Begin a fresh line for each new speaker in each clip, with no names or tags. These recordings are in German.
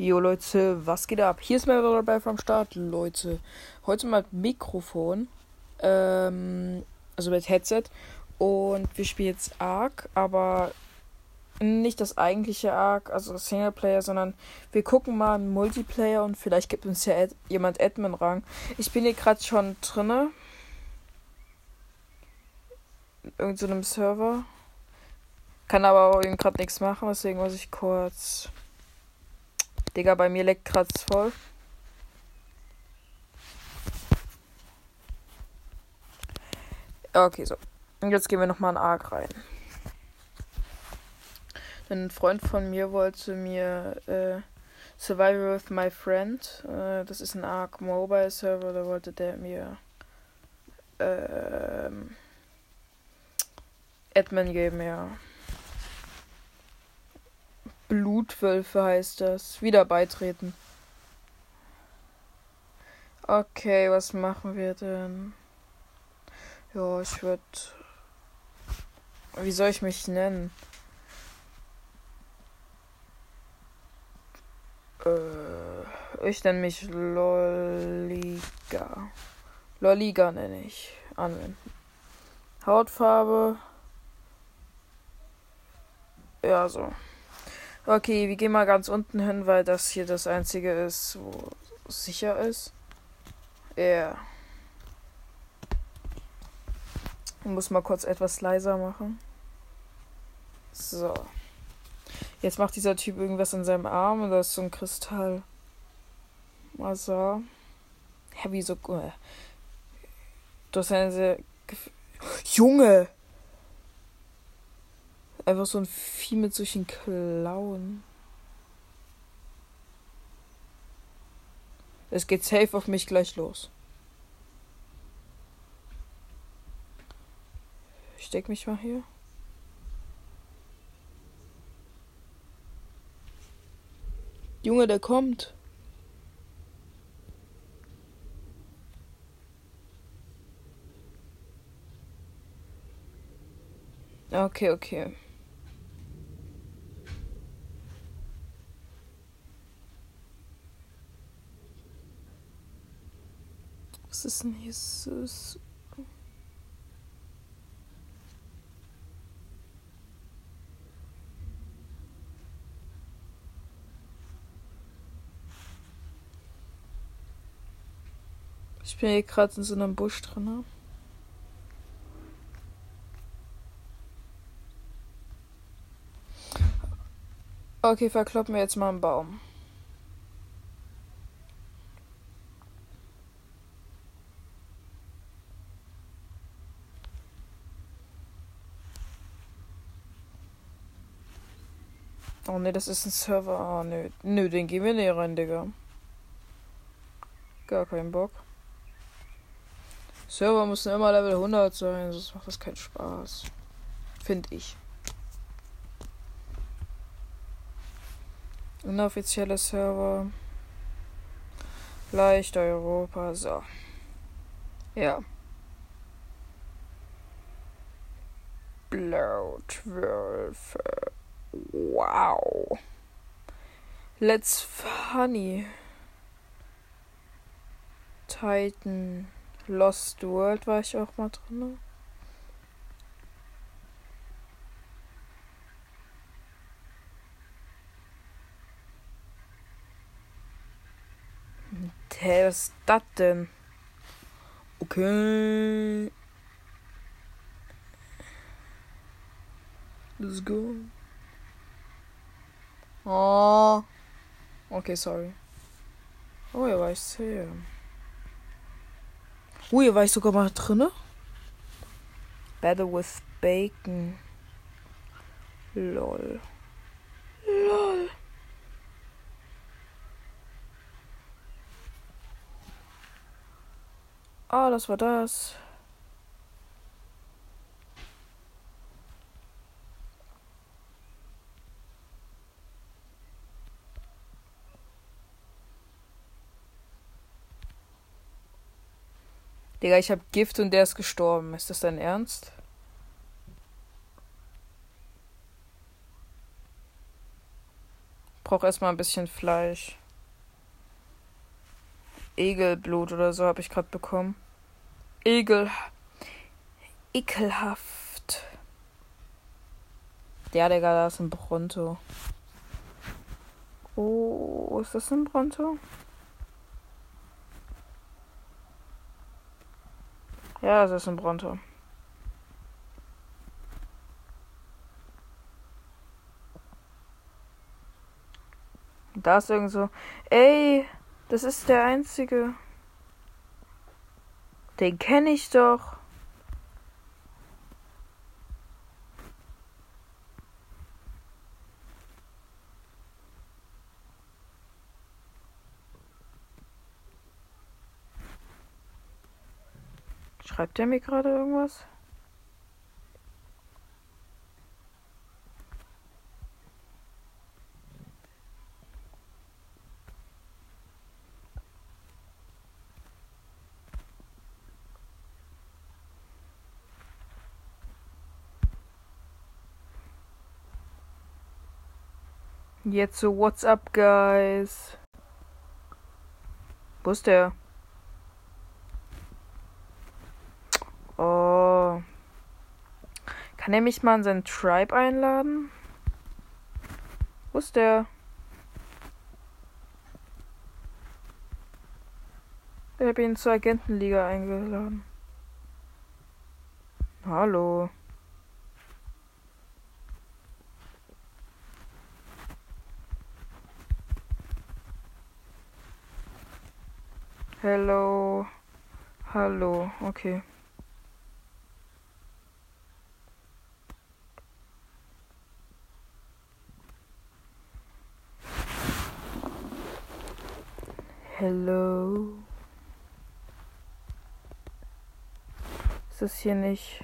Jo Leute, was geht ab? Hier ist Melvin dabei vom Start, Leute. Heute mal Mikrofon, ähm, also mit Headset. Und wir spielen jetzt Ark, aber nicht das eigentliche Ark, also Singleplayer, sondern wir gucken mal einen Multiplayer und vielleicht gibt uns ja Ad jemand Admin-Rang. Ich bin hier gerade schon drinne. In irgendeinem Server. Kann aber auch gerade nichts machen, deswegen muss ich kurz Digga, bei mir leckt grad voll. Okay, so. Und jetzt gehen wir nochmal in Ark rein. Ein Freund von mir wollte mir äh, Survival with My Friend. Äh, das ist ein Ark Mobile Server. Da wollte der mir äh, Admin geben, ja. Blutwölfe heißt das. Wieder beitreten. Okay, was machen wir denn? Ja, ich würde. Wie soll ich mich nennen? Äh, ich nenne mich Loliga. Loliga nenne ich. Anwenden. Hautfarbe. Ja, so. Okay, wir gehen mal ganz unten hin, weil das hier das einzige ist, wo es sicher ist. Ja. Yeah. Ich muss mal kurz etwas leiser machen. So. Jetzt macht dieser Typ irgendwas in seinem Arm und da ist so ein Kristall. Mal so. Hä, wieso? Äh, du hast eine sehr. Junge! Einfach so ein Vieh mit solchen Klauen. Es geht safe auf mich gleich los. Ich steck mich mal hier. Junge, der kommt. Okay, okay. Was ist denn hier so? Ich bin hier gerade in so einem Busch drin. Ne? Okay, verkloppen wir jetzt mal einen Baum. Ne, das ist ein Server. Oh nö. Nö, den gehen wir nicht rein, Digga. Gar keinen Bock. Server müssen immer Level 100 sein, sonst macht das keinen Spaß. Finde ich. Inoffizielle Server. Leicht Europa, so. Ja. Blautwölfe. Wow. Let's funny. Titan. Lost World war ich auch mal drin. Hä, was ist das denn? Okay. Let's go. Oh. Okay, sorry. Oh, ja, war ich sehr. Oh, hier war ich sogar mal drinne. Battle with Bacon. Lol. Lol. Ah, oh, das war das. Digga, ich hab Gift und der ist gestorben. Ist das dein Ernst? brauche erstmal ein bisschen Fleisch. Egelblut oder so habe ich gerade bekommen. Egel. Ekelhaft. Ja, Digga, da ist ein Bronto. Oh, ist das ein Bronto? Ja, das ist ein Bronto. Da ist irgend so. Ey, das ist der einzige. Den kenne ich doch. Schreibt er mir gerade irgendwas? Jetzt so, what's up, guys? Wo ist der? Oh. Kann er mich mal in seinen Tribe einladen? Wo ist der? Ich habe ihn zur Agentenliga eingeladen. Hallo. Hello. Hallo. Okay. Hello. Ist das hier nicht?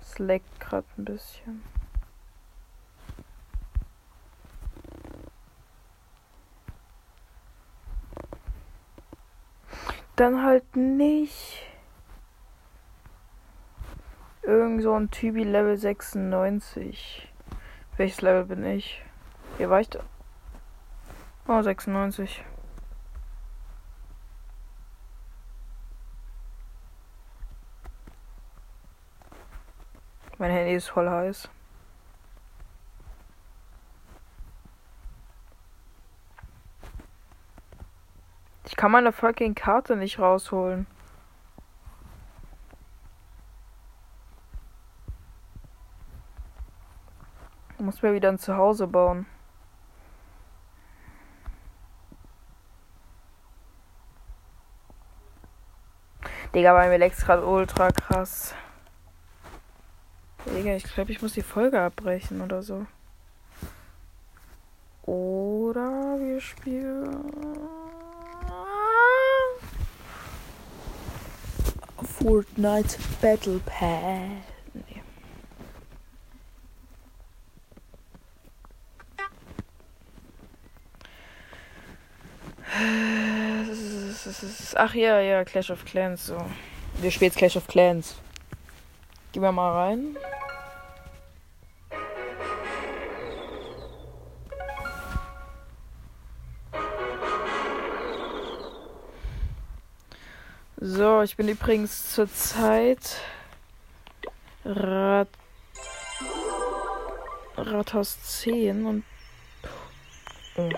Es leckt gerade ein bisschen. Dann halt nicht. Irgend so ein Typi Level 96. Welches Level bin ich? Hier war ich da. Oh, 96. Mein Handy ist voll heiß. Ich kann meine fucking Karte nicht rausholen. Ich muss mir wieder ein Zuhause bauen. Digga, bei mir leckt gerade ultra krass. Digga, ich glaube, ich muss die Folge abbrechen oder so. Oder wir spielen. Fortnite Battle Pass. Nee. Ach ja, ja, Clash of Clans. So. Wir spielen jetzt Clash of Clans. Gehen wir mal rein. So, ich bin übrigens zurzeit Rat Rathaus 10 und oh.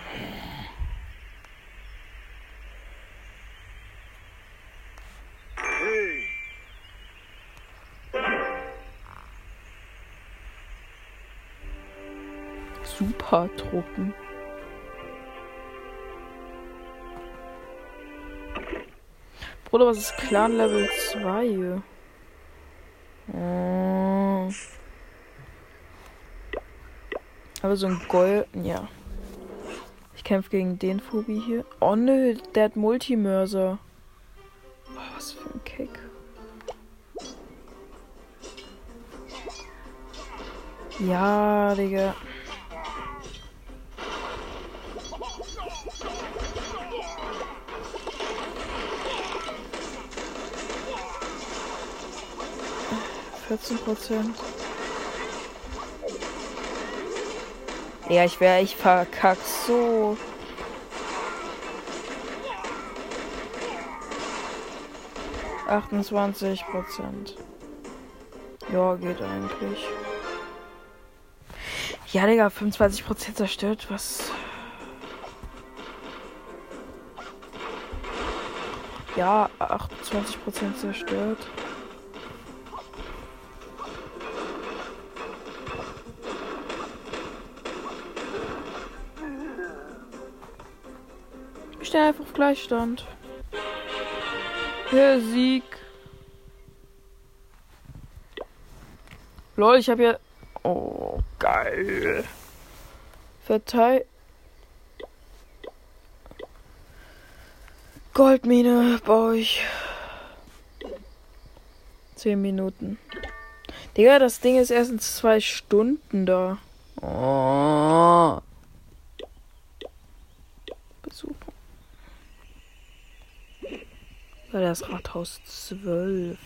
Supertruppen. Bruder, was ist Clan Level 2? Oh. Aber so ein Gold. Ja. Ich kämpfe gegen den Phobi hier. Oh nö, der hat Multimörser. Oh, was für ein Kick. Ja, Digga. 14 Prozent. Ja, ich wäre ich verkackt so. Achtundzwanzig Prozent. Ja, geht eigentlich. Ja, Digga, 25 Prozent zerstört. Was? Ja, 28 Prozent zerstört. Stehe einfach auf Gleichstand. Der Sieg. Lol, ich habe ja. Oh, geil. Verteil. Goldmine baue ich. Zehn Minuten. Digga, das Ding ist erst in zwei Stunden da. Oh. Besuchen. Ja, das Rathaus 12.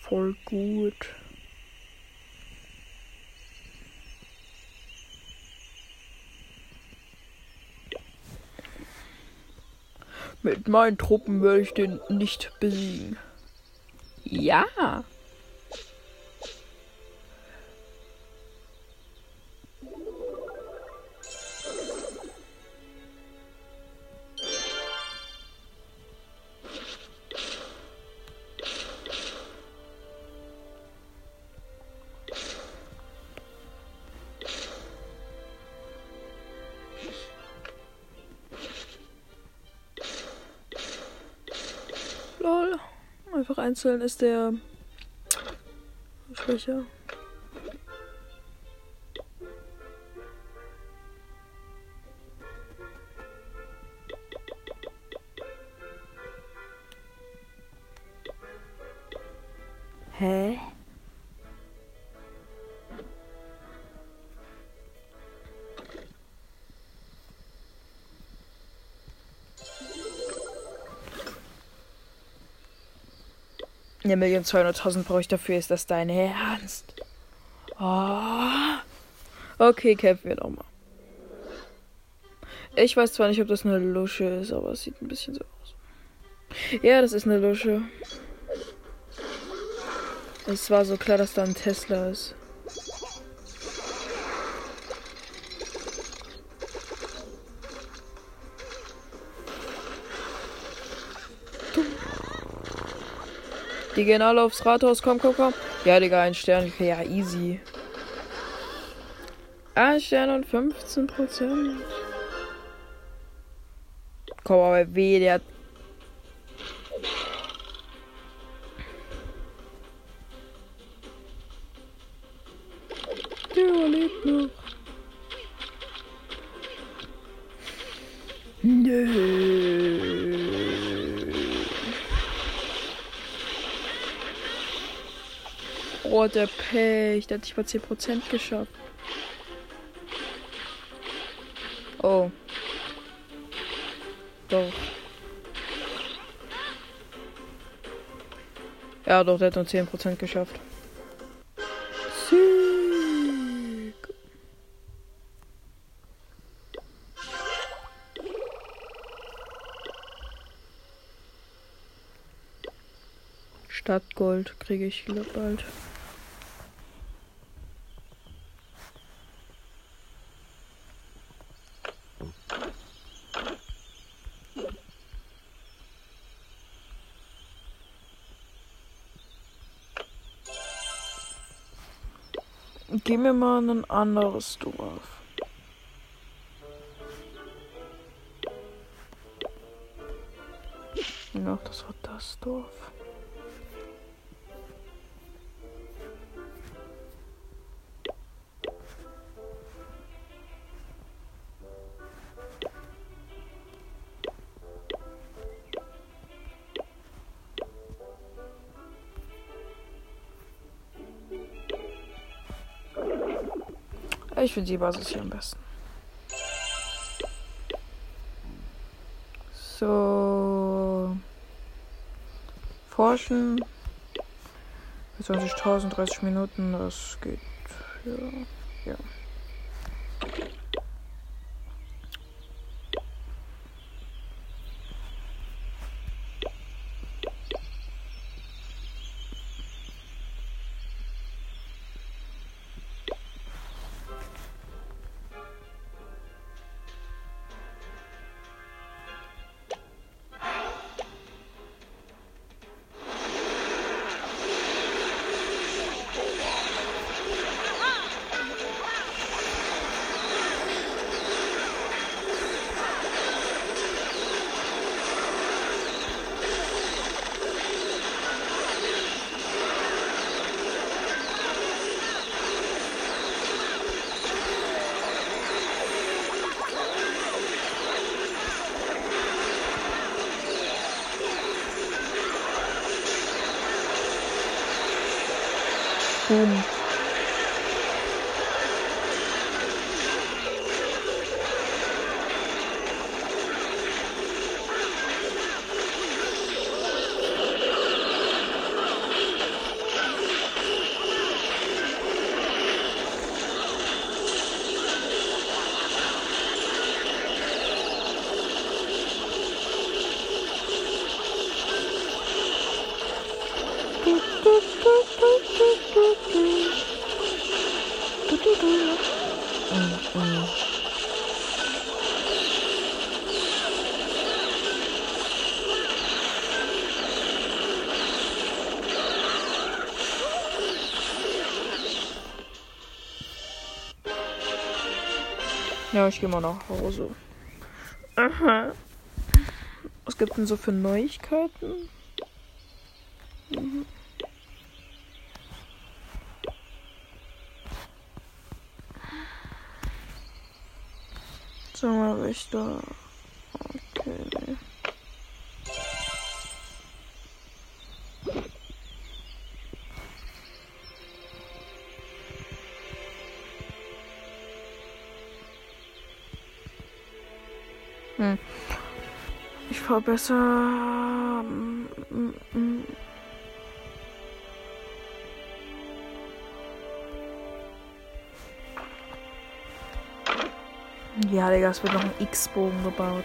Voll gut. Mit meinen Truppen werde ich den nicht besiegen. Ja. Einzeln ist der schwächer. Hä? Eine Million 200.000 brauche ich dafür. Ist das dein Ernst? Oh. Okay, kämpfen wir nochmal. Ich weiß zwar nicht, ob das eine Lusche ist, aber es sieht ein bisschen so aus. Ja, das ist eine Lusche. Es war so klar, dass da ein Tesla ist. Die gehen alle aufs Rathaus. Komm, komm, komm. Ja, Digga, ein Stern. Ja, easy. Ein Stern und 15 Prozent. Komm, aber weh, der hat Oh, der Pech. Der hat nicht mal 10% geschafft. Oh. Doch. Ja, doch, der hat nur 10% geschafft. Stadtgold kriege ich bald. Geh mir mal ein anderes Dorf. Ja, das war das Dorf. Ich finde die Basis hier am besten. So. Forschen. 20.000, 30 Minuten, das geht. Ja. ja. home. Ja, ich gehe mal nach Hause. Aha. Was gibt denn so für Neuigkeiten? Mhm. Sag Besser. Mm, mm. Ja, Digga, es wird noch ein X-Bogen gebaut.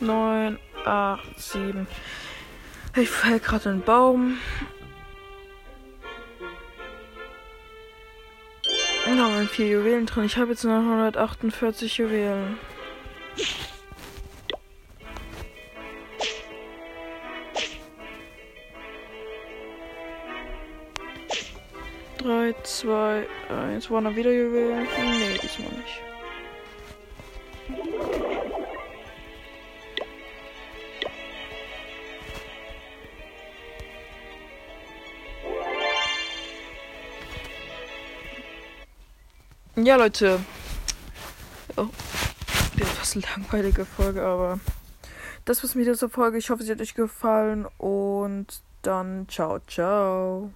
Neun, acht, sieben. Ich fall gerade in den Baum. Waren vier Juwelen drin. Ich habe jetzt noch 148 Juwelen. Drei, zwei, eins. War noch wieder Juwelen? Nee, diesmal nicht. Ja, Leute. Oh, etwas langweilige Folge, aber das war's mit dieser Folge. Ich hoffe, sie hat euch gefallen und dann ciao, ciao.